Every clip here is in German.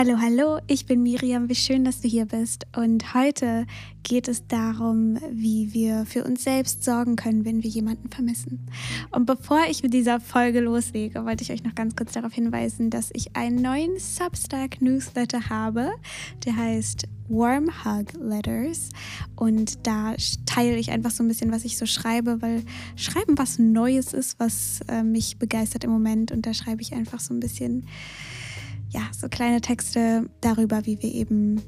Hallo, hallo, ich bin Miriam. Wie schön, dass du hier bist. Und heute geht es darum, wie wir für uns selbst sorgen können, wenn wir jemanden vermissen. Und bevor ich mit dieser Folge loslege, wollte ich euch noch ganz kurz darauf hinweisen, dass ich einen neuen Substack-Newsletter habe. Der heißt Warm Hug Letters. Und da teile ich einfach so ein bisschen, was ich so schreibe, weil Schreiben was Neues ist, was äh, mich begeistert im Moment. Und da schreibe ich einfach so ein bisschen ja, so kleine Texte darüber, wie wir eben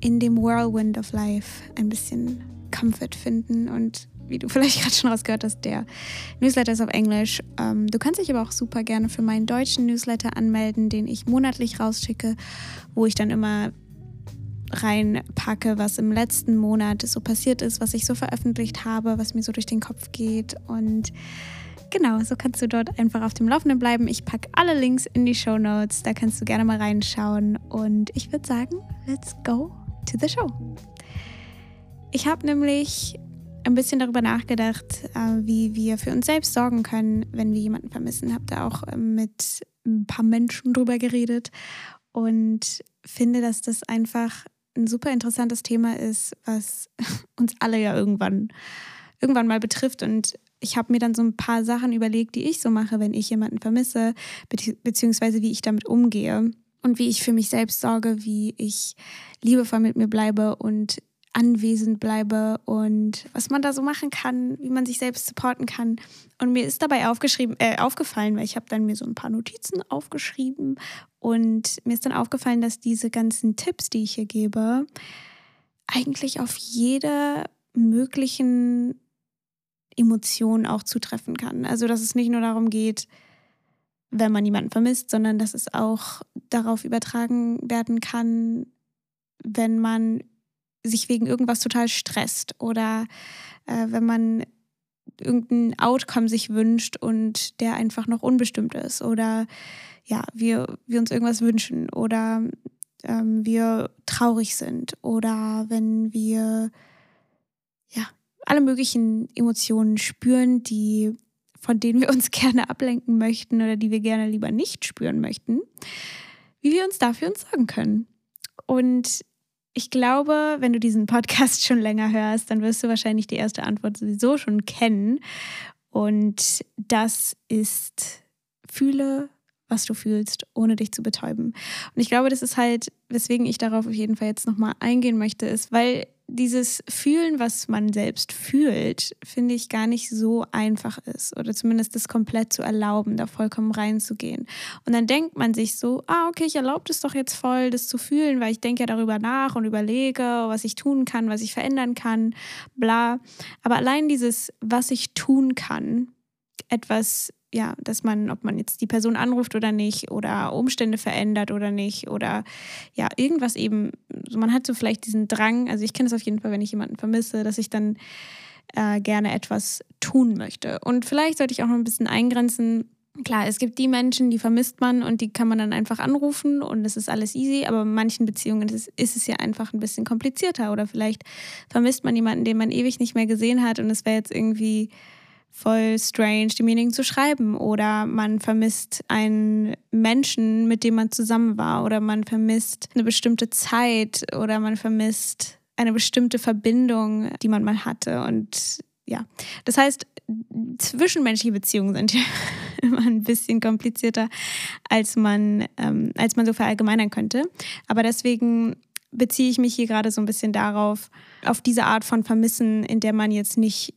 in dem Whirlwind of Life ein bisschen Comfort finden und wie du vielleicht gerade schon rausgehört hast, der Newsletter ist auf Englisch. Ähm, du kannst dich aber auch super gerne für meinen deutschen Newsletter anmelden, den ich monatlich rausschicke, wo ich dann immer reinpacke, was im letzten Monat so passiert ist, was ich so veröffentlicht habe, was mir so durch den Kopf geht und Genau, so kannst du dort einfach auf dem Laufenden bleiben. Ich packe alle Links in die Show Notes, da kannst du gerne mal reinschauen. Und ich würde sagen, let's go to the show. Ich habe nämlich ein bisschen darüber nachgedacht, äh, wie wir für uns selbst sorgen können, wenn wir jemanden vermissen. Habe da auch ähm, mit ein paar Menschen drüber geredet und finde, dass das einfach ein super interessantes Thema ist, was uns alle ja irgendwann irgendwann mal betrifft und ich habe mir dann so ein paar Sachen überlegt, die ich so mache, wenn ich jemanden vermisse, beziehungsweise wie ich damit umgehe und wie ich für mich selbst sorge, wie ich liebevoll mit mir bleibe und anwesend bleibe und was man da so machen kann, wie man sich selbst supporten kann. Und mir ist dabei aufgeschrieben, äh, aufgefallen, weil ich habe dann mir so ein paar Notizen aufgeschrieben und mir ist dann aufgefallen, dass diese ganzen Tipps, die ich hier gebe, eigentlich auf jede möglichen Emotionen auch zutreffen kann. Also dass es nicht nur darum geht, wenn man jemanden vermisst, sondern dass es auch darauf übertragen werden kann, wenn man sich wegen irgendwas total stresst oder äh, wenn man irgendein Outcome sich wünscht und der einfach noch unbestimmt ist oder ja, wir, wir uns irgendwas wünschen oder ähm, wir traurig sind oder wenn wir ja, alle möglichen Emotionen spüren, die von denen wir uns gerne ablenken möchten oder die wir gerne lieber nicht spüren möchten, wie wir uns dafür uns sorgen können. Und ich glaube, wenn du diesen Podcast schon länger hörst, dann wirst du wahrscheinlich die erste Antwort sowieso schon kennen. Und das ist, fühle, was du fühlst, ohne dich zu betäuben. Und ich glaube, das ist halt, weswegen ich darauf auf jeden Fall jetzt nochmal eingehen möchte, ist, weil dieses Fühlen, was man selbst fühlt, finde ich gar nicht so einfach ist. Oder zumindest das komplett zu erlauben, da vollkommen reinzugehen. Und dann denkt man sich so, ah, okay, ich erlaube es doch jetzt voll, das zu fühlen, weil ich denke ja darüber nach und überlege, was ich tun kann, was ich verändern kann, bla. Aber allein dieses, was ich tun kann, etwas ja, dass man, ob man jetzt die Person anruft oder nicht oder Umstände verändert oder nicht oder ja, irgendwas eben, man hat so vielleicht diesen Drang, also ich kenne es auf jeden Fall, wenn ich jemanden vermisse, dass ich dann äh, gerne etwas tun möchte. Und vielleicht sollte ich auch noch ein bisschen eingrenzen, Klar, es gibt die Menschen, die vermisst man und die kann man dann einfach anrufen und es ist alles easy, aber in manchen Beziehungen ist, ist, es ja einfach ein bisschen komplizierter oder vielleicht vermisst man jemanden, den man ewig nicht mehr gesehen hat und es wäre jetzt irgendwie voll strange, demjenigen zu schreiben. Oder man vermisst einen Menschen, mit dem man zusammen war. Oder man vermisst eine bestimmte Zeit. Oder man vermisst eine bestimmte Verbindung, die man mal hatte. Und ja, das heißt, zwischenmenschliche Beziehungen sind ja immer ein bisschen komplizierter, als man, ähm, als man so verallgemeinern könnte. Aber deswegen beziehe ich mich hier gerade so ein bisschen darauf, auf diese Art von Vermissen, in der man jetzt nicht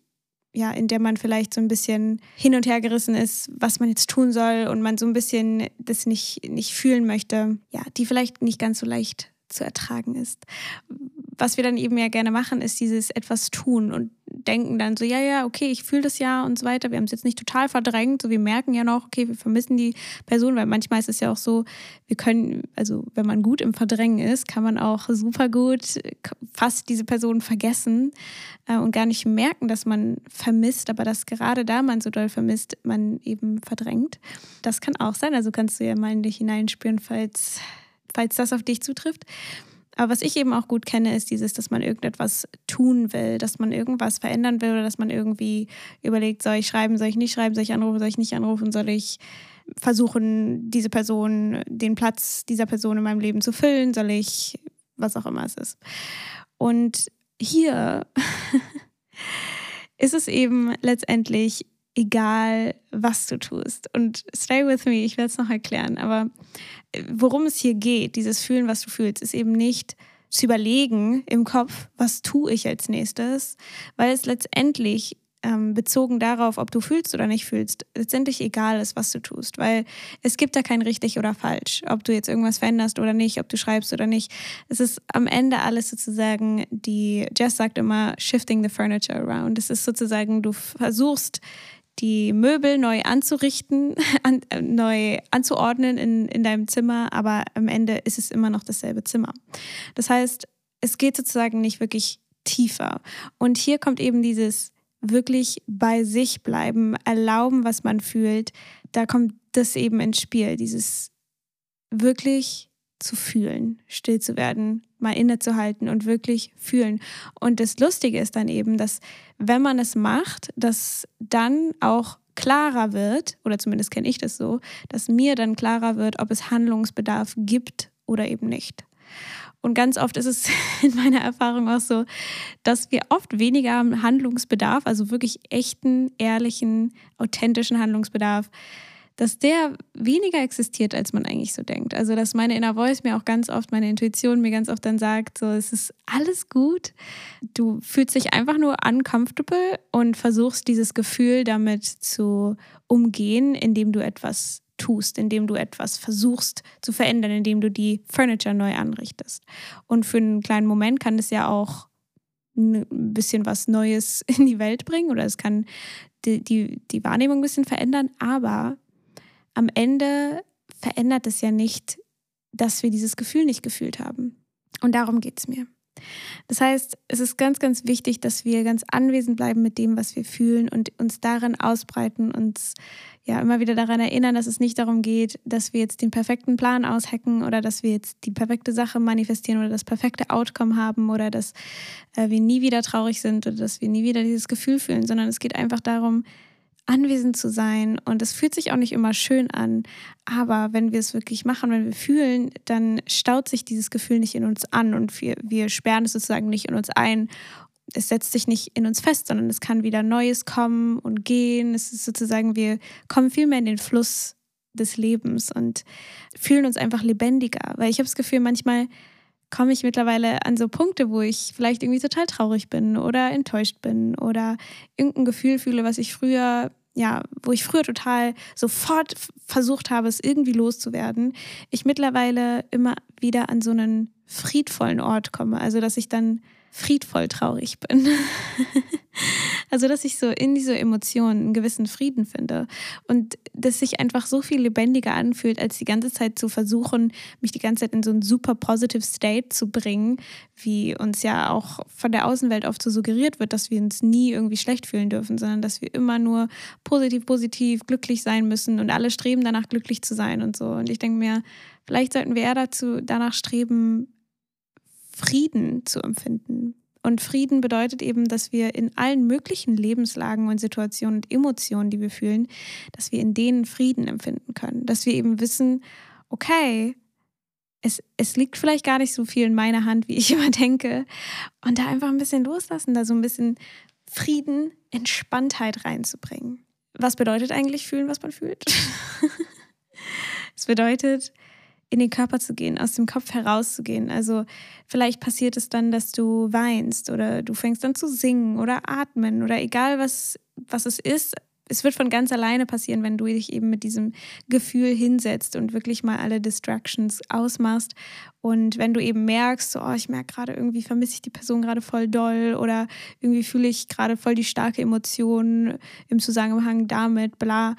ja, in der man vielleicht so ein bisschen hin und her gerissen ist, was man jetzt tun soll und man so ein bisschen das nicht, nicht fühlen möchte, ja, die vielleicht nicht ganz so leicht zu ertragen ist. Was wir dann eben ja gerne machen, ist dieses etwas tun und denken dann so, ja, ja, okay, ich fühle das ja und so weiter. Wir haben es jetzt nicht total verdrängt, so wir merken ja noch, okay, wir vermissen die Person, weil manchmal ist es ja auch so, wir können, also wenn man gut im Verdrängen ist, kann man auch super gut fast diese Person vergessen äh, und gar nicht merken, dass man vermisst, aber dass gerade da man so doll vermisst, man eben verdrängt. Das kann auch sein, also kannst du ja mal in dich hineinspüren, falls, falls das auf dich zutrifft. Aber was ich eben auch gut kenne, ist dieses, dass man irgendetwas tun will, dass man irgendwas verändern will oder dass man irgendwie überlegt, soll ich schreiben, soll ich nicht schreiben, soll ich anrufen, soll ich nicht anrufen, soll ich versuchen, diese Person, den Platz dieser Person in meinem Leben zu füllen? Soll ich, was auch immer es ist. Und hier ist es eben letztendlich egal, was du tust. Und stay with me, ich werde es noch erklären. Aber äh, worum es hier geht, dieses Fühlen, was du fühlst, ist eben nicht zu überlegen im Kopf, was tue ich als nächstes, weil es letztendlich ähm, bezogen darauf, ob du fühlst oder nicht fühlst, letztendlich egal ist, was du tust, weil es gibt da kein richtig oder falsch, ob du jetzt irgendwas veränderst oder nicht, ob du schreibst oder nicht. Es ist am Ende alles sozusagen, die Jess sagt immer, shifting the furniture around. Es ist sozusagen, du versuchst die Möbel neu anzurichten, an, äh, neu anzuordnen in, in deinem Zimmer, aber am Ende ist es immer noch dasselbe Zimmer. Das heißt, es geht sozusagen nicht wirklich tiefer. Und hier kommt eben dieses wirklich bei sich bleiben, erlauben, was man fühlt, da kommt das eben ins Spiel, dieses wirklich zu fühlen, still zu werden, mal innezuhalten und wirklich fühlen. Und das Lustige ist dann eben, dass wenn man es macht, dass dann auch klarer wird, oder zumindest kenne ich das so, dass mir dann klarer wird, ob es Handlungsbedarf gibt oder eben nicht. Und ganz oft ist es in meiner Erfahrung auch so, dass wir oft weniger Handlungsbedarf, also wirklich echten, ehrlichen, authentischen Handlungsbedarf, dass der weniger existiert, als man eigentlich so denkt. Also, dass meine Inner Voice mir auch ganz oft, meine Intuition mir ganz oft dann sagt, so, es ist alles gut. Du fühlst dich einfach nur uncomfortable und versuchst dieses Gefühl damit zu umgehen, indem du etwas tust, indem du etwas versuchst zu verändern, indem du die Furniture neu anrichtest. Und für einen kleinen Moment kann es ja auch ein bisschen was Neues in die Welt bringen oder es kann die, die, die Wahrnehmung ein bisschen verändern, aber am Ende verändert es ja nicht, dass wir dieses Gefühl nicht gefühlt haben. Und darum geht es mir. Das heißt, es ist ganz, ganz wichtig, dass wir ganz anwesend bleiben mit dem, was wir fühlen und uns darin ausbreiten, uns ja immer wieder daran erinnern, dass es nicht darum geht, dass wir jetzt den perfekten Plan aushacken oder dass wir jetzt die perfekte Sache manifestieren oder das perfekte Outcome haben oder dass äh, wir nie wieder traurig sind oder dass wir nie wieder dieses Gefühl fühlen, sondern es geht einfach darum, anwesend zu sein. Und es fühlt sich auch nicht immer schön an. Aber wenn wir es wirklich machen, wenn wir fühlen, dann staut sich dieses Gefühl nicht in uns an und wir, wir sperren es sozusagen nicht in uns ein es setzt sich nicht in uns fest, sondern es kann wieder Neues kommen und gehen. Es ist sozusagen, wir kommen viel mehr in den Fluss des Lebens und fühlen uns einfach lebendiger. Weil ich habe das Gefühl, manchmal komme ich mittlerweile an so Punkte, wo ich vielleicht irgendwie total traurig bin oder enttäuscht bin oder irgendein Gefühl fühle, was ich früher, ja, wo ich früher total sofort versucht habe, es irgendwie loszuwerden. Ich mittlerweile immer wieder an so einen friedvollen Ort komme. Also, dass ich dann friedvoll traurig bin. also, dass ich so in dieser Emotion einen gewissen Frieden finde und dass sich einfach so viel lebendiger anfühlt, als die ganze Zeit zu versuchen, mich die ganze Zeit in so einen super positive State zu bringen, wie uns ja auch von der Außenwelt oft so suggeriert wird, dass wir uns nie irgendwie schlecht fühlen dürfen, sondern dass wir immer nur positiv, positiv, glücklich sein müssen und alle streben danach, glücklich zu sein und so. Und ich denke mir, vielleicht sollten wir eher dazu danach streben, Frieden zu empfinden. Und Frieden bedeutet eben, dass wir in allen möglichen Lebenslagen und Situationen und Emotionen, die wir fühlen, dass wir in denen Frieden empfinden können. Dass wir eben wissen, okay, es, es liegt vielleicht gar nicht so viel in meiner Hand, wie ich immer denke. Und da einfach ein bisschen loslassen, da so ein bisschen Frieden, Entspanntheit reinzubringen. Was bedeutet eigentlich fühlen, was man fühlt? es bedeutet, in den Körper zu gehen, aus dem Kopf herauszugehen. Also vielleicht passiert es dann, dass du weinst oder du fängst an zu singen oder atmen oder egal was, was es ist. Es wird von ganz alleine passieren, wenn du dich eben mit diesem Gefühl hinsetzt und wirklich mal alle Distractions ausmachst. Und wenn du eben merkst, so, oh, ich merke gerade irgendwie, vermisse ich die Person gerade voll doll oder irgendwie fühle ich gerade voll die starke Emotion im Zusammenhang damit, bla,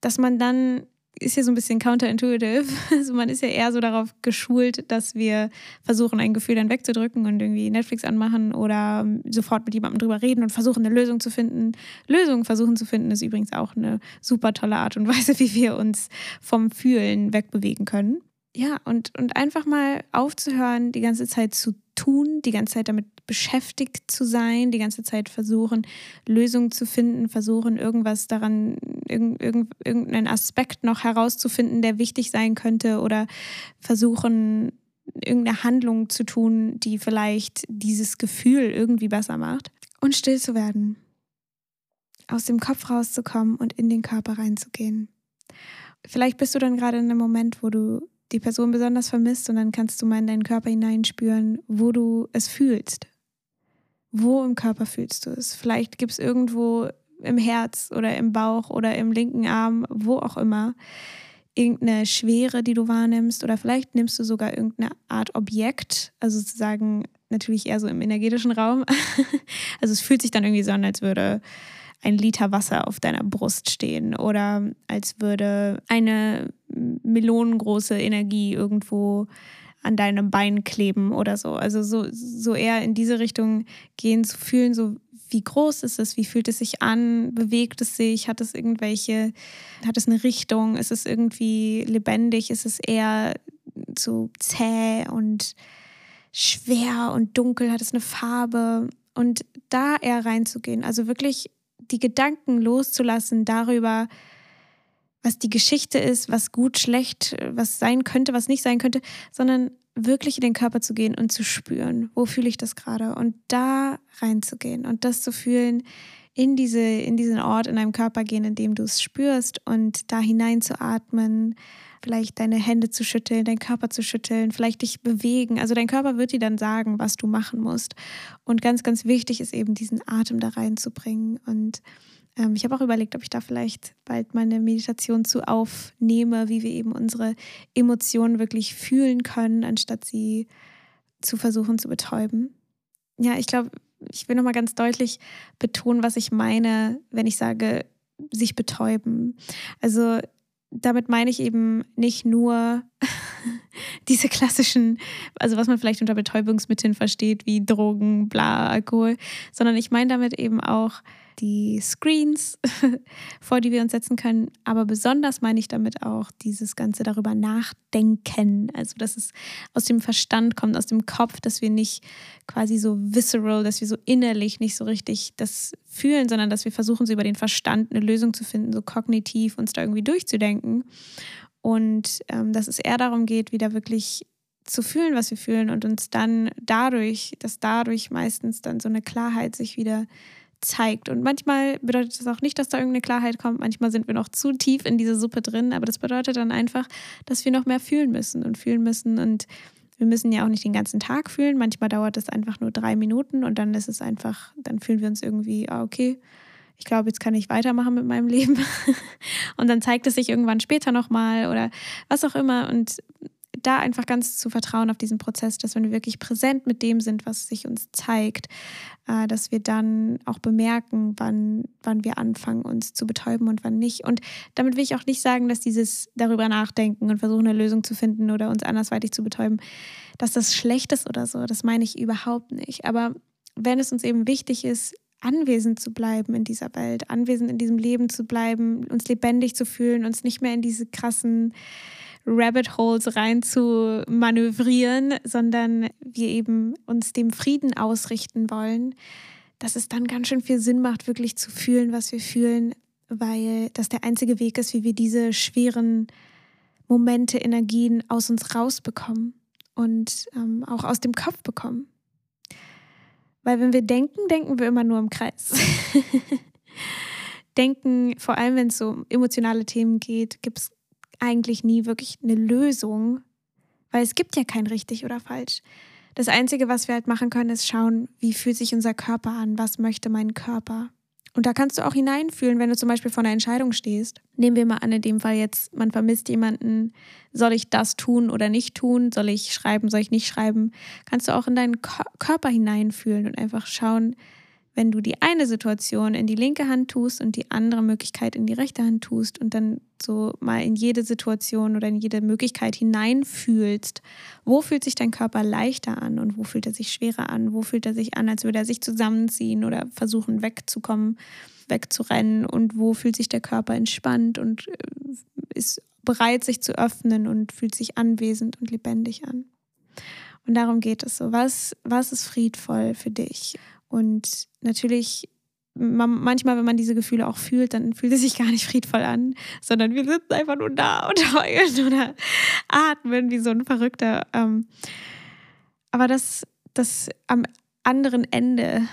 dass man dann ist ja so ein bisschen counterintuitive. Also man ist ja eher so darauf geschult, dass wir versuchen, ein Gefühl dann wegzudrücken und irgendwie Netflix anmachen oder sofort mit jemandem drüber reden und versuchen, eine Lösung zu finden. Lösungen versuchen zu finden ist übrigens auch eine super tolle Art und Weise, wie wir uns vom Fühlen wegbewegen können. Ja, und, und einfach mal aufzuhören, die ganze Zeit zu tun, die ganze Zeit damit beschäftigt zu sein, die ganze Zeit versuchen, Lösungen zu finden, versuchen, irgendwas daran, irgendeinen Aspekt noch herauszufinden, der wichtig sein könnte oder versuchen, irgendeine Handlung zu tun, die vielleicht dieses Gefühl irgendwie besser macht. Und still zu werden. Aus dem Kopf rauszukommen und in den Körper reinzugehen. Vielleicht bist du dann gerade in einem Moment, wo du die Person besonders vermisst und dann kannst du mal in deinen Körper hineinspüren, wo du es fühlst. Wo im Körper fühlst du es? Vielleicht gibt es irgendwo im Herz oder im Bauch oder im linken Arm, wo auch immer, irgendeine Schwere, die du wahrnimmst oder vielleicht nimmst du sogar irgendeine Art Objekt, also sozusagen natürlich eher so im energetischen Raum. also es fühlt sich dann irgendwie so an, als würde ein Liter Wasser auf deiner Brust stehen oder als würde eine melonengroße Energie irgendwo an deinem Bein kleben oder so. Also so, so eher in diese Richtung gehen, zu fühlen, so wie groß ist es, wie fühlt es sich an, bewegt es sich, hat es irgendwelche, hat es eine Richtung, ist es irgendwie lebendig, ist es eher so zäh und schwer und dunkel, hat es eine Farbe? Und da eher reinzugehen, also wirklich die Gedanken loszulassen darüber, was die Geschichte ist, was gut, schlecht, was sein könnte, was nicht sein könnte, sondern wirklich in den Körper zu gehen und zu spüren, wo fühle ich das gerade und da reinzugehen und das zu fühlen, in, diese, in diesen Ort in deinem Körper gehen, in dem du es spürst und da hinein zu atmen, vielleicht deine Hände zu schütteln, deinen Körper zu schütteln, vielleicht dich bewegen. Also dein Körper wird dir dann sagen, was du machen musst. Und ganz, ganz wichtig ist eben diesen Atem da reinzubringen und ähm, ich habe auch überlegt, ob ich da vielleicht bald mal eine Meditation zu aufnehme, wie wir eben unsere Emotionen wirklich fühlen können, anstatt sie zu versuchen zu betäuben. Ja, ich glaube, ich will nochmal ganz deutlich betonen, was ich meine, wenn ich sage, sich betäuben. Also damit meine ich eben nicht nur diese klassischen, also was man vielleicht unter Betäubungsmitteln versteht, wie Drogen, bla, Alkohol, sondern ich meine damit eben auch die Screens, vor die wir uns setzen können. Aber besonders meine ich damit auch dieses Ganze darüber nachdenken. Also, dass es aus dem Verstand kommt, aus dem Kopf, dass wir nicht quasi so visceral, dass wir so innerlich nicht so richtig das fühlen, sondern dass wir versuchen, so über den Verstand eine Lösung zu finden, so kognitiv uns da irgendwie durchzudenken. Und ähm, dass es eher darum geht, wieder wirklich zu fühlen, was wir fühlen und uns dann dadurch, dass dadurch meistens dann so eine Klarheit sich wieder zeigt. Und manchmal bedeutet das auch nicht, dass da irgendeine Klarheit kommt. Manchmal sind wir noch zu tief in diese Suppe drin. Aber das bedeutet dann einfach, dass wir noch mehr fühlen müssen und fühlen müssen. Und wir müssen ja auch nicht den ganzen Tag fühlen. Manchmal dauert es einfach nur drei Minuten und dann ist es einfach, dann fühlen wir uns irgendwie, ah, okay, ich glaube, jetzt kann ich weitermachen mit meinem Leben. und dann zeigt es sich irgendwann später nochmal oder was auch immer. Und da einfach ganz zu vertrauen auf diesen Prozess, dass wenn wir wirklich präsent mit dem sind, was sich uns zeigt, äh, dass wir dann auch bemerken, wann, wann wir anfangen, uns zu betäuben und wann nicht. Und damit will ich auch nicht sagen, dass dieses darüber nachdenken und versuchen, eine Lösung zu finden oder uns andersweitig zu betäuben, dass das schlecht ist oder so. Das meine ich überhaupt nicht. Aber wenn es uns eben wichtig ist, anwesend zu bleiben in dieser Welt, anwesend in diesem Leben zu bleiben, uns lebendig zu fühlen, uns nicht mehr in diese krassen Rabbit Holes rein zu manövrieren, sondern wir eben uns dem Frieden ausrichten wollen, dass es dann ganz schön viel Sinn macht, wirklich zu fühlen, was wir fühlen, weil das der einzige Weg ist, wie wir diese schweren Momente, Energien aus uns rausbekommen und ähm, auch aus dem Kopf bekommen. Weil wenn wir denken, denken wir immer nur im Kreis. denken, vor allem wenn es um emotionale Themen geht, gibt es eigentlich nie wirklich eine Lösung, weil es gibt ja kein richtig oder falsch. Das Einzige, was wir halt machen können, ist schauen, wie fühlt sich unser Körper an, was möchte mein Körper. Und da kannst du auch hineinfühlen, wenn du zum Beispiel vor einer Entscheidung stehst. Nehmen wir mal an, in dem Fall jetzt, man vermisst jemanden, soll ich das tun oder nicht tun? Soll ich schreiben, soll ich nicht schreiben? Kannst du auch in deinen Körper hineinfühlen und einfach schauen, wenn du die eine Situation in die linke Hand tust und die andere Möglichkeit in die rechte Hand tust und dann so mal in jede Situation oder in jede Möglichkeit hineinfühlst, wo fühlt sich dein Körper leichter an und wo fühlt er sich schwerer an, wo fühlt er sich an, als würde er sich zusammenziehen oder versuchen wegzukommen, wegzurennen und wo fühlt sich der Körper entspannt und äh, ist bereit, sich zu öffnen und fühlt sich anwesend und lebendig an. Und darum geht es so. Was, was ist friedvoll für dich? Und natürlich, manchmal, wenn man diese Gefühle auch fühlt, dann fühlt es sich gar nicht friedvoll an, sondern wir sitzen einfach nur da und heulen oder atmen wie so ein Verrückter. Ähm. Aber das, das am anderen Ende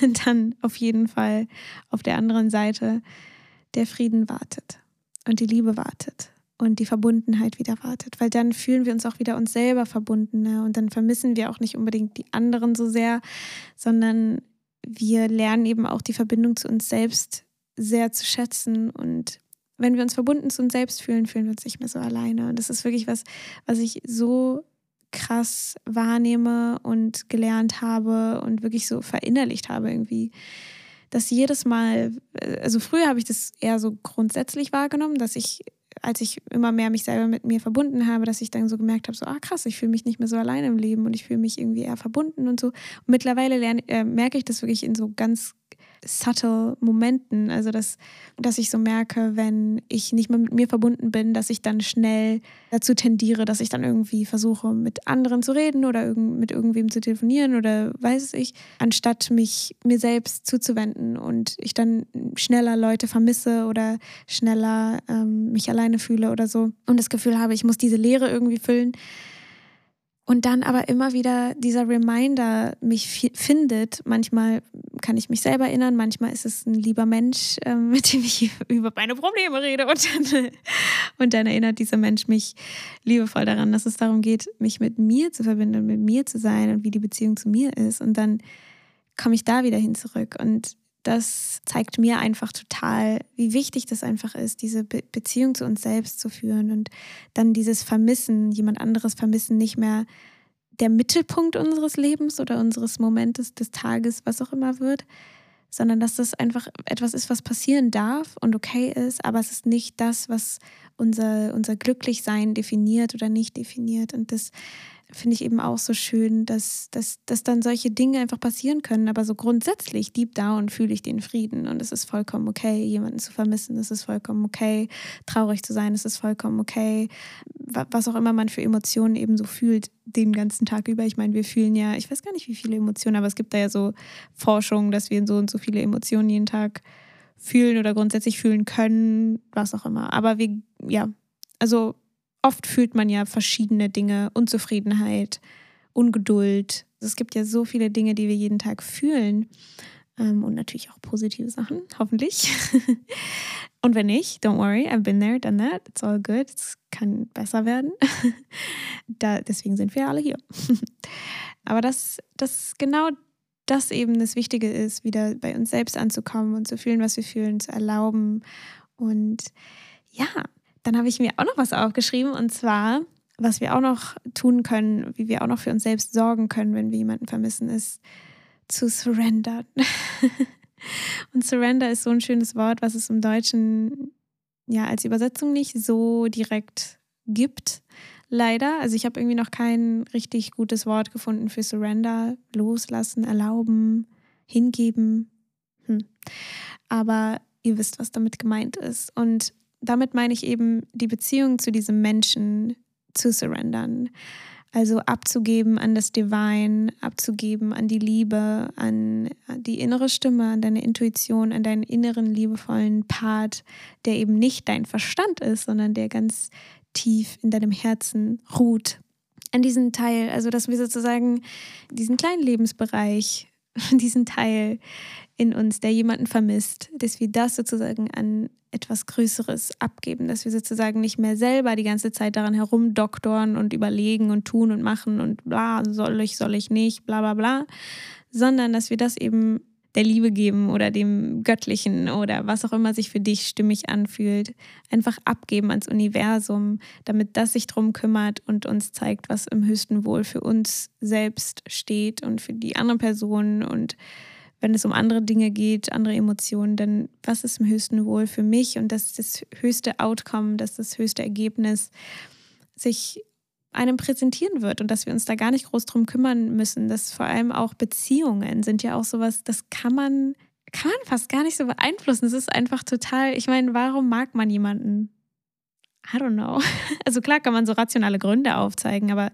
dann auf jeden Fall auf der anderen Seite der Frieden wartet und die Liebe wartet und die Verbundenheit wieder wartet, weil dann fühlen wir uns auch wieder uns selber verbundener und dann vermissen wir auch nicht unbedingt die anderen so sehr, sondern wir lernen eben auch die Verbindung zu uns selbst sehr zu schätzen und wenn wir uns verbunden zu uns selbst fühlen, fühlen wir uns nicht mehr so alleine. Und das ist wirklich was, was ich so krass wahrnehme und gelernt habe und wirklich so verinnerlicht habe irgendwie dass jedes Mal, also früher habe ich das eher so grundsätzlich wahrgenommen, dass ich, als ich immer mehr mich selber mit mir verbunden habe, dass ich dann so gemerkt habe, so, ah krass, ich fühle mich nicht mehr so alleine im Leben und ich fühle mich irgendwie eher verbunden und so. Und mittlerweile lerne, äh, merke ich das wirklich in so ganz subtle Momenten. Also, dass, dass ich so merke, wenn ich nicht mehr mit mir verbunden bin, dass ich dann schnell dazu tendiere, dass ich dann irgendwie versuche, mit anderen zu reden oder irg mit irgendwem zu telefonieren oder weiß ich, anstatt mich mir selbst zuzuwenden und ich dann schneller Leute vermisse oder schneller ähm, mich alleine fühle oder so und das Gefühl habe, ich muss diese Leere irgendwie füllen. Und dann aber immer wieder dieser Reminder mich findet. Manchmal kann ich mich selber erinnern, manchmal ist es ein lieber Mensch, äh, mit dem ich über meine Probleme rede. Und dann, und dann erinnert dieser Mensch mich liebevoll daran, dass es darum geht, mich mit mir zu verbinden und mit mir zu sein und wie die Beziehung zu mir ist. Und dann komme ich da wieder hin zurück. Und das zeigt mir einfach total, wie wichtig das einfach ist, diese Be Beziehung zu uns selbst zu führen und dann dieses Vermissen, jemand anderes vermissen, nicht mehr der Mittelpunkt unseres Lebens oder unseres Momentes des Tages, was auch immer wird, sondern dass das einfach etwas ist, was passieren darf und okay ist, aber es ist nicht das, was unser, unser Glücklichsein definiert oder nicht definiert. Und das finde ich eben auch so schön, dass, dass, dass dann solche Dinge einfach passieren können. Aber so grundsätzlich, deep down, fühle ich den Frieden. Und es ist vollkommen okay, jemanden zu vermissen. Es ist vollkommen okay, traurig zu sein. Es ist vollkommen okay, was auch immer man für Emotionen eben so fühlt, den ganzen Tag über. Ich meine, wir fühlen ja, ich weiß gar nicht, wie viele Emotionen, aber es gibt da ja so Forschungen, dass wir so und so viele Emotionen jeden Tag fühlen oder grundsätzlich fühlen können, was auch immer. Aber wir, ja, also oft fühlt man ja verschiedene Dinge, Unzufriedenheit, Ungeduld. Es gibt ja so viele Dinge, die wir jeden Tag fühlen. Ähm, und natürlich auch positive Sachen, hoffentlich. und wenn nicht, don't worry, I've been there, done that, it's all good, es kann besser werden. da, deswegen sind wir alle hier. Aber dass das genau das eben das Wichtige ist, wieder bei uns selbst anzukommen und zu fühlen, was wir fühlen, zu erlauben. Und ja, dann habe ich mir auch noch was aufgeschrieben und zwar, was wir auch noch tun können, wie wir auch noch für uns selbst sorgen können, wenn wir jemanden vermissen, ist zu surrendern. und surrender ist so ein schönes Wort, was es im Deutschen ja als Übersetzung nicht so direkt gibt. Leider. Also ich habe irgendwie noch kein richtig gutes Wort gefunden für surrender. Loslassen, erlauben, hingeben. Hm. Aber ihr wisst, was damit gemeint ist. Und damit meine ich eben die Beziehung zu diesem Menschen zu surrendern. Also abzugeben an das Divine, abzugeben an die Liebe, an die innere Stimme, an deine Intuition, an deinen inneren liebevollen Part, der eben nicht dein Verstand ist, sondern der ganz tief in deinem Herzen ruht. An diesen Teil, also dass wir sozusagen diesen kleinen Lebensbereich, diesen Teil in uns, der jemanden vermisst, dass wir das sozusagen an etwas Größeres abgeben, dass wir sozusagen nicht mehr selber die ganze Zeit daran herumdoktoren und überlegen und tun und machen und bla, soll ich, soll ich nicht, bla bla bla, sondern dass wir das eben der Liebe geben oder dem Göttlichen oder was auch immer sich für dich stimmig anfühlt, einfach abgeben ans Universum, damit das sich drum kümmert und uns zeigt, was im höchsten Wohl für uns selbst steht und für die anderen Personen und wenn es um andere Dinge geht, andere Emotionen, dann was ist im höchsten Wohl für mich? Und das ist das höchste Outcome, das ist das höchste Ergebnis sich einem präsentieren wird und dass wir uns da gar nicht groß drum kümmern müssen. Dass vor allem auch Beziehungen sind ja auch sowas, das kann man, kann man fast gar nicht so beeinflussen. Es ist einfach total, ich meine, warum mag man jemanden? I don't know. Also klar kann man so rationale Gründe aufzeigen, aber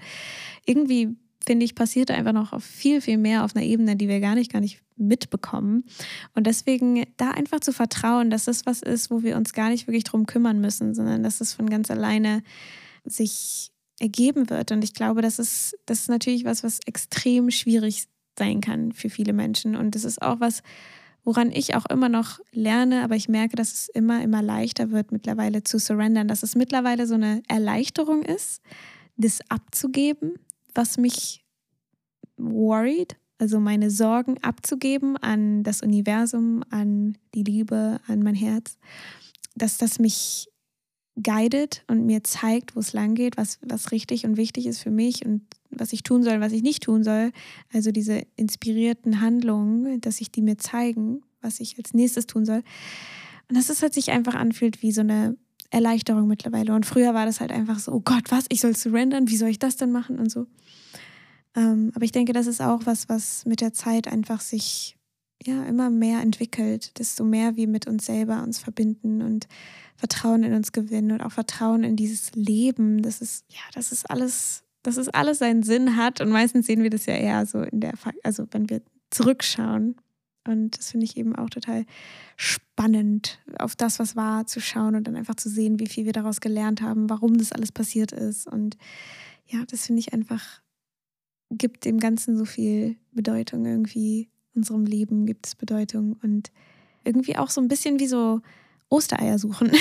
irgendwie finde ich, passiert einfach noch viel, viel mehr auf einer Ebene, die wir gar nicht, gar nicht mitbekommen. Und deswegen da einfach zu vertrauen, dass das was ist, wo wir uns gar nicht wirklich drum kümmern müssen, sondern dass es von ganz alleine sich ergeben wird. Und ich glaube, das ist, das ist natürlich was, was extrem schwierig sein kann für viele Menschen. Und das ist auch was, woran ich auch immer noch lerne, aber ich merke, dass es immer, immer leichter wird, mittlerweile zu surrendern, dass es mittlerweile so eine Erleichterung ist, das abzugeben, was mich worried, also meine Sorgen abzugeben an das Universum, an die Liebe, an mein Herz, dass das mich guidet und mir zeigt, wo es lang geht, was, was richtig und wichtig ist für mich und was ich tun soll, was ich nicht tun soll. Also diese inspirierten Handlungen, dass sich die mir zeigen, was ich als nächstes tun soll. Und dass es halt sich einfach anfühlt wie so eine Erleichterung mittlerweile. Und früher war das halt einfach so, oh Gott, was, ich soll surrendern, wie soll ich das denn machen und so. Ähm, aber ich denke, das ist auch was, was mit der Zeit einfach sich ja immer mehr entwickelt, desto mehr wir mit uns selber uns verbinden und Vertrauen in uns gewinnen und auch Vertrauen in dieses Leben. Das ist, ja, das ist alles, dass es alles seinen Sinn hat. Und meistens sehen wir das ja eher so in der, also wenn wir zurückschauen. Und das finde ich eben auch total spannend, auf das, was war, zu schauen und dann einfach zu sehen, wie viel wir daraus gelernt haben, warum das alles passiert ist. Und ja, das finde ich einfach, gibt dem Ganzen so viel Bedeutung irgendwie. Unserem Leben gibt es Bedeutung und irgendwie auch so ein bisschen wie so Ostereier suchen.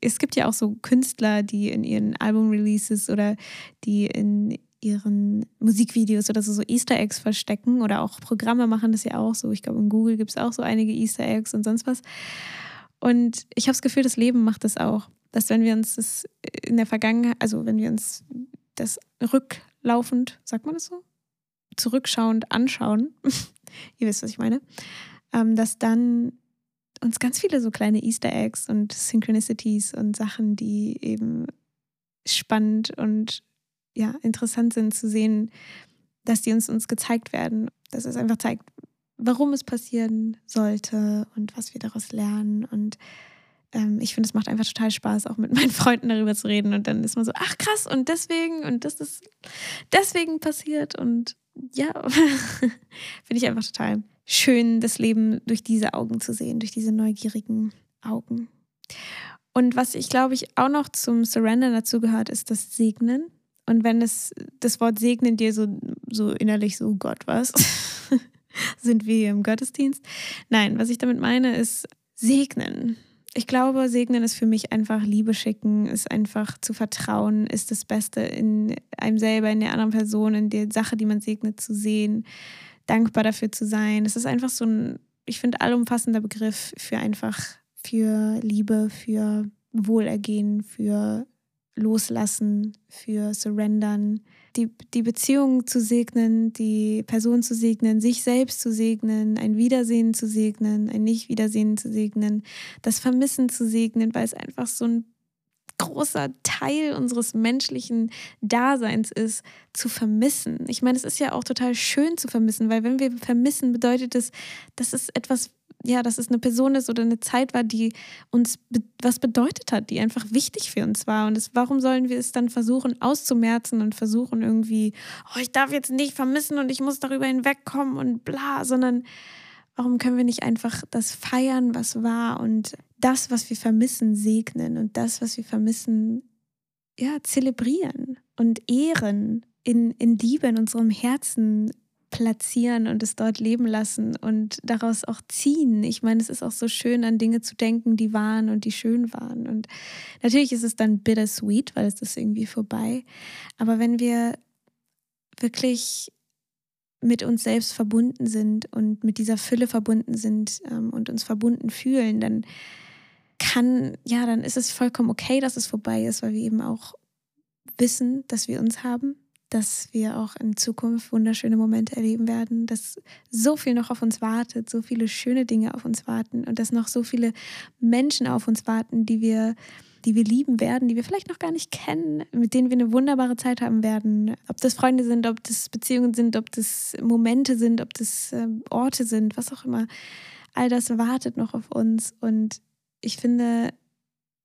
es gibt ja auch so Künstler, die in ihren Album-Releases oder die in ihren Musikvideos oder so, so Easter Eggs verstecken oder auch Programme machen das ja auch so. Ich glaube, in Google gibt es auch so einige Easter Eggs und sonst was. Und ich habe das Gefühl, das Leben macht das auch. Dass wenn wir uns das in der Vergangenheit, also wenn wir uns das rücklaufend, sagt man das so? Zurückschauend anschauen, ihr wisst, was ich meine, ähm, dass dann uns ganz viele so kleine Easter Eggs und Synchronicities und Sachen, die eben spannend und ja, interessant sind zu sehen, dass die uns, uns gezeigt werden. Dass es einfach zeigt, warum es passieren sollte und was wir daraus lernen. Und ähm, ich finde, es macht einfach total Spaß, auch mit meinen Freunden darüber zu reden. Und dann ist man so, ach krass, und deswegen, und das ist deswegen passiert. Und ja, finde ich einfach total schön, das Leben durch diese Augen zu sehen, durch diese neugierigen Augen. Und was ich glaube ich auch noch zum Surrender dazu gehört, ist das Segnen. Und wenn es das Wort Segnen dir so, so innerlich so, oh Gott, was? Sind wir hier im Gottesdienst? Nein, was ich damit meine, ist segnen. Ich glaube, segnen ist für mich einfach Liebe schicken, ist einfach zu vertrauen, ist das Beste in einem selber, in der anderen Person, in der Sache, die man segnet, zu sehen dankbar dafür zu sein. Es ist einfach so ein, ich finde, allumfassender Begriff für einfach, für Liebe, für Wohlergehen, für Loslassen, für Surrendern, die, die Beziehung zu segnen, die Person zu segnen, sich selbst zu segnen, ein Wiedersehen zu segnen, ein Nicht-Wiedersehen zu segnen, das Vermissen zu segnen, weil es einfach so ein großer Teil unseres menschlichen Daseins ist, zu vermissen. Ich meine, es ist ja auch total schön zu vermissen, weil wenn wir vermissen, bedeutet es, dass es etwas, ja, dass es eine Person ist oder eine Zeit war, die uns be was bedeutet hat, die einfach wichtig für uns war. Und das, warum sollen wir es dann versuchen auszumerzen und versuchen irgendwie, oh, ich darf jetzt nicht vermissen und ich muss darüber hinwegkommen und bla, sondern warum können wir nicht einfach das feiern, was war und das, was wir vermissen, segnen und das, was wir vermissen, ja, zelebrieren und ehren, in, in Liebe in unserem Herzen platzieren und es dort leben lassen und daraus auch ziehen. Ich meine, es ist auch so schön, an Dinge zu denken, die waren und die schön waren. Und natürlich ist es dann bittersweet, weil es ist irgendwie vorbei. Aber wenn wir wirklich mit uns selbst verbunden sind und mit dieser Fülle verbunden sind ähm, und uns verbunden fühlen, dann kann, ja, dann ist es vollkommen okay, dass es vorbei ist, weil wir eben auch wissen, dass wir uns haben, dass wir auch in Zukunft wunderschöne Momente erleben werden, dass so viel noch auf uns wartet, so viele schöne Dinge auf uns warten und dass noch so viele Menschen auf uns warten, die wir, die wir lieben werden, die wir vielleicht noch gar nicht kennen, mit denen wir eine wunderbare Zeit haben werden. Ob das Freunde sind, ob das Beziehungen sind, ob das Momente sind, ob das äh, Orte sind, was auch immer. All das wartet noch auf uns und ich finde,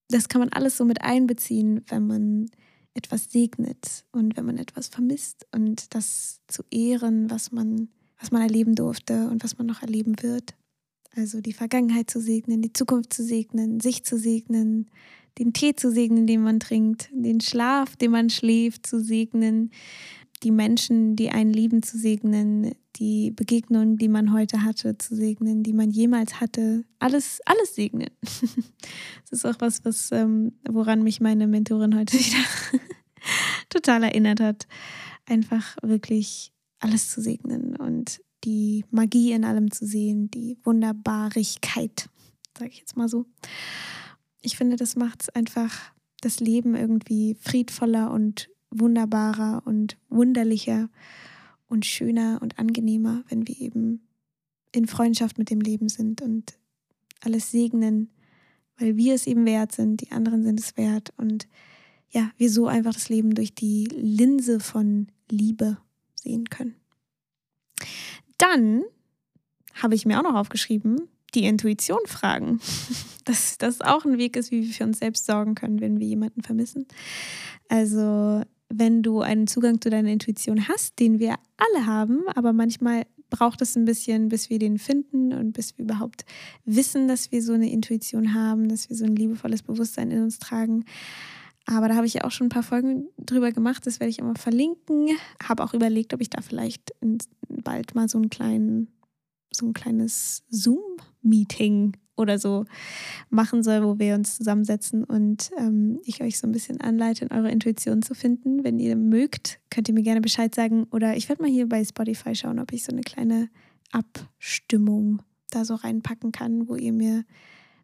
das kann man alles so mit einbeziehen, wenn man etwas segnet und wenn man etwas vermisst und das zu ehren, was man, was man erleben durfte und was man noch erleben wird. Also die Vergangenheit zu segnen, die Zukunft zu segnen, sich zu segnen, den Tee zu segnen, den man trinkt, den Schlaf, den man schläft, zu segnen, die Menschen, die einen lieben, zu segnen, die Begegnungen, die man heute hatte, zu segnen, die man jemals hatte. Alles, alles segnen. Das ist auch was, was ähm, woran mich meine Mentorin heute wieder total erinnert hat. Einfach wirklich alles zu segnen und die Magie in allem zu sehen, die Wunderbarigkeit, sage ich jetzt mal so. Ich finde, das macht einfach das Leben irgendwie friedvoller und wunderbarer und wunderlicher und schöner und angenehmer, wenn wir eben in Freundschaft mit dem Leben sind und alles segnen, weil wir es eben wert sind, die anderen sind es wert und ja, wir so einfach das Leben durch die Linse von Liebe sehen können. Dann habe ich mir auch noch aufgeschrieben, die Intuition fragen. Dass das auch ein Weg ist, wie wir für uns selbst sorgen können, wenn wir jemanden vermissen. Also wenn du einen Zugang zu deiner Intuition hast, den wir alle haben, aber manchmal braucht es ein bisschen, bis wir den finden und bis wir überhaupt wissen, dass wir so eine Intuition haben, dass wir so ein liebevolles Bewusstsein in uns tragen. Aber da habe ich ja auch schon ein paar Folgen drüber gemacht, das werde ich immer verlinken. Habe auch überlegt, ob ich da vielleicht bald mal so einen kleinen, so ein kleines Zoom-Meeting oder so machen soll, wo wir uns zusammensetzen und ähm, ich euch so ein bisschen anleite, in eure Intuition zu finden. Wenn ihr mögt, könnt ihr mir gerne Bescheid sagen. Oder ich werde mal hier bei Spotify schauen, ob ich so eine kleine Abstimmung da so reinpacken kann, wo ihr mir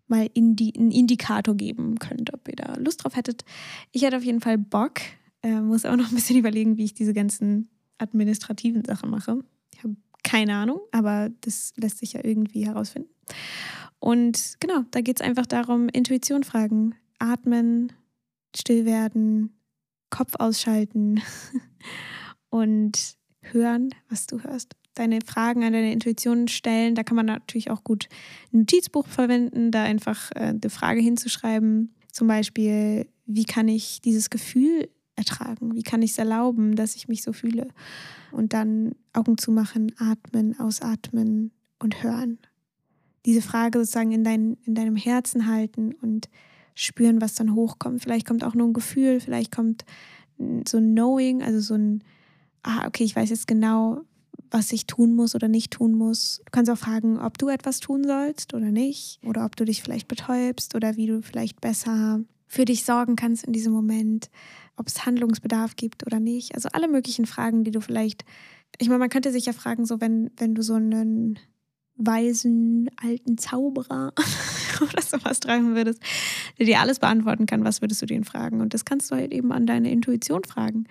mal Indi einen Indikator geben könnt, ob ihr da Lust drauf hättet. Ich hätte auf jeden Fall Bock. Äh, muss auch noch ein bisschen überlegen, wie ich diese ganzen administrativen Sachen mache. Ich habe keine Ahnung, aber das lässt sich ja irgendwie herausfinden. Und genau, da geht es einfach darum, Intuition fragen, atmen, still werden, Kopf ausschalten und hören, was du hörst. Deine Fragen an deine Intuition stellen. Da kann man natürlich auch gut ein Notizbuch verwenden, da einfach äh, eine Frage hinzuschreiben. Zum Beispiel, wie kann ich dieses Gefühl ertragen? Wie kann ich es erlauben, dass ich mich so fühle? Und dann Augen zu machen, atmen, ausatmen und hören diese Frage sozusagen in, dein, in deinem Herzen halten und spüren, was dann hochkommt. Vielleicht kommt auch nur ein Gefühl, vielleicht kommt so ein Knowing, also so ein, ah, okay, ich weiß jetzt genau, was ich tun muss oder nicht tun muss. Du kannst auch fragen, ob du etwas tun sollst oder nicht, oder ob du dich vielleicht betäubst oder wie du vielleicht besser für dich sorgen kannst in diesem Moment, ob es Handlungsbedarf gibt oder nicht. Also alle möglichen Fragen, die du vielleicht, ich meine, man könnte sich ja fragen, so wenn, wenn du so einen weisen alten Zauberer oder sowas treffen würdest, der dir alles beantworten kann, was würdest du den fragen? Und das kannst du halt eben an deine Intuition fragen,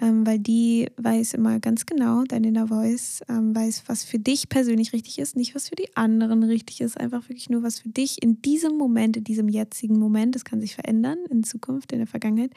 ähm, weil die weiß immer ganz genau, deine Inner Voice ähm, weiß, was für dich persönlich richtig ist, nicht was für die anderen richtig ist, einfach wirklich nur, was für dich in diesem Moment, in diesem jetzigen Moment, das kann sich verändern in Zukunft, in der Vergangenheit,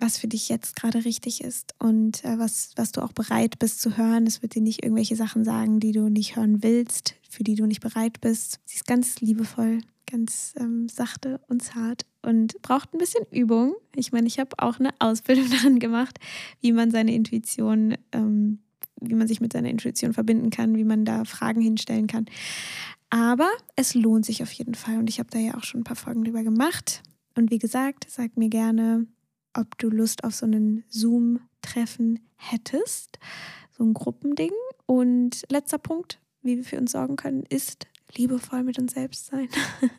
was für dich jetzt gerade richtig ist und äh, was, was du auch bereit bist zu hören. Es wird dir nicht irgendwelche Sachen sagen, die du nicht hören willst, für die du nicht bereit bist. Sie ist ganz liebevoll, ganz ähm, sachte und zart und braucht ein bisschen Übung. Ich meine, ich habe auch eine Ausbildung daran gemacht, wie man seine Intuition, ähm, wie man sich mit seiner Intuition verbinden kann, wie man da Fragen hinstellen kann. Aber es lohnt sich auf jeden Fall und ich habe da ja auch schon ein paar Folgen drüber gemacht. Und wie gesagt, sag mir gerne, ob du Lust auf so einen Zoom-Treffen hättest, so ein Gruppending. Und letzter Punkt, wie wir für uns sorgen können, ist liebevoll mit uns selbst sein.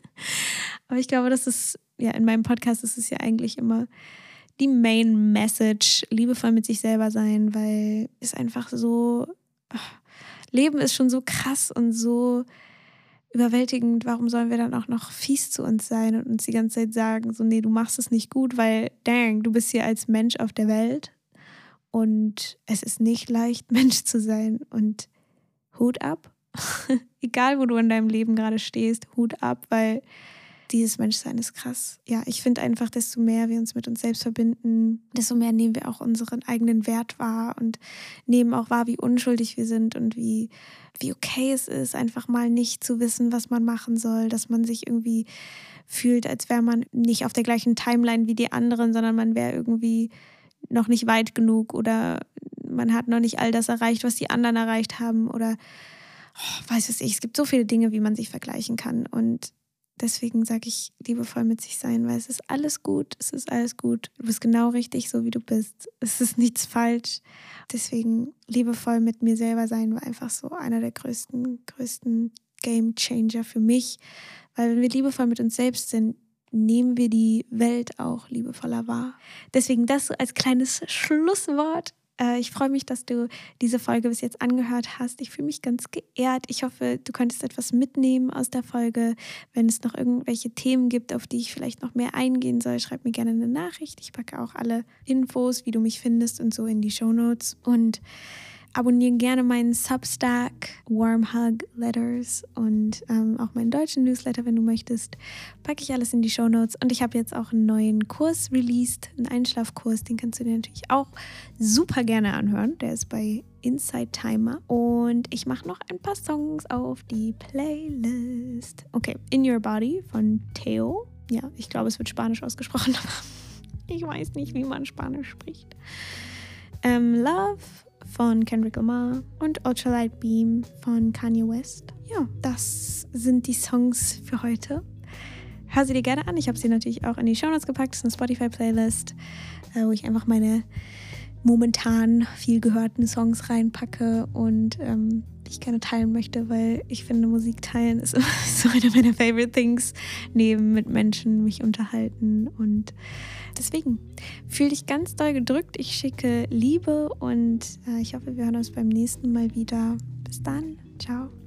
Aber ich glaube, das ist, ja, in meinem Podcast ist es ja eigentlich immer die Main Message, liebevoll mit sich selber sein, weil es einfach so, Leben ist schon so krass und so überwältigend, warum sollen wir dann auch noch fies zu uns sein und uns die ganze Zeit sagen, so, nee, du machst es nicht gut, weil, dang, du bist hier als Mensch auf der Welt und es ist nicht leicht, Mensch zu sein und Hut ab. Egal, wo du in deinem Leben gerade stehst, Hut ab, weil dieses Menschsein ist krass. Ja, ich finde einfach, desto mehr wir uns mit uns selbst verbinden, desto mehr nehmen wir auch unseren eigenen Wert wahr und nehmen auch wahr, wie unschuldig wir sind und wie, wie okay es ist, einfach mal nicht zu wissen, was man machen soll, dass man sich irgendwie fühlt, als wäre man nicht auf der gleichen Timeline wie die anderen, sondern man wäre irgendwie noch nicht weit genug oder man hat noch nicht all das erreicht, was die anderen erreicht haben oder oh, weiß es ich. Es gibt so viele Dinge, wie man sich vergleichen kann und deswegen sage ich liebevoll mit sich sein, weil es ist alles gut, es ist alles gut. Du bist genau richtig, so wie du bist. Es ist nichts falsch. Deswegen liebevoll mit mir selber sein war einfach so einer der größten, größten Game Changer für mich. Weil wenn wir liebevoll mit uns selbst sind, nehmen wir die Welt auch liebevoller wahr. Deswegen das so als kleines Schlusswort ich freue mich, dass du diese Folge bis jetzt angehört hast. Ich fühle mich ganz geehrt. Ich hoffe, du konntest etwas mitnehmen aus der Folge. Wenn es noch irgendwelche Themen gibt, auf die ich vielleicht noch mehr eingehen soll, schreib mir gerne eine Nachricht. Ich packe auch alle Infos, wie du mich findest und so in die Show Notes. Und abonniere gerne meinen Substack, Warm Hug Letters und ähm, auch meinen deutschen Newsletter, wenn du möchtest. Packe ich alles in die Show Notes. Und ich habe jetzt auch einen neuen Kurs released, einen Einschlafkurs. Den kannst du dir natürlich auch super gerne anhören. Der ist bei Inside Timer. Und ich mache noch ein paar Songs auf die Playlist. Okay, In Your Body von Theo. Ja, ich glaube, es wird Spanisch ausgesprochen, ich weiß nicht, wie man Spanisch spricht. Ähm, Love von Kendrick Lamar und Ultralight Beam von Kanye West. Ja, das sind die Songs für heute. Hör sie dir gerne an. Ich habe sie natürlich auch in die Show Notes gepackt. Das ist eine Spotify-Playlist, äh, wo ich einfach meine momentan viel gehörten Songs reinpacke und ähm, ich gerne teilen möchte, weil ich finde, Musik teilen ist so eine meiner favorite things, neben mit Menschen mich unterhalten und deswegen fühle dich ganz doll gedrückt. Ich schicke Liebe und äh, ich hoffe, wir hören uns beim nächsten Mal wieder. Bis dann. Ciao.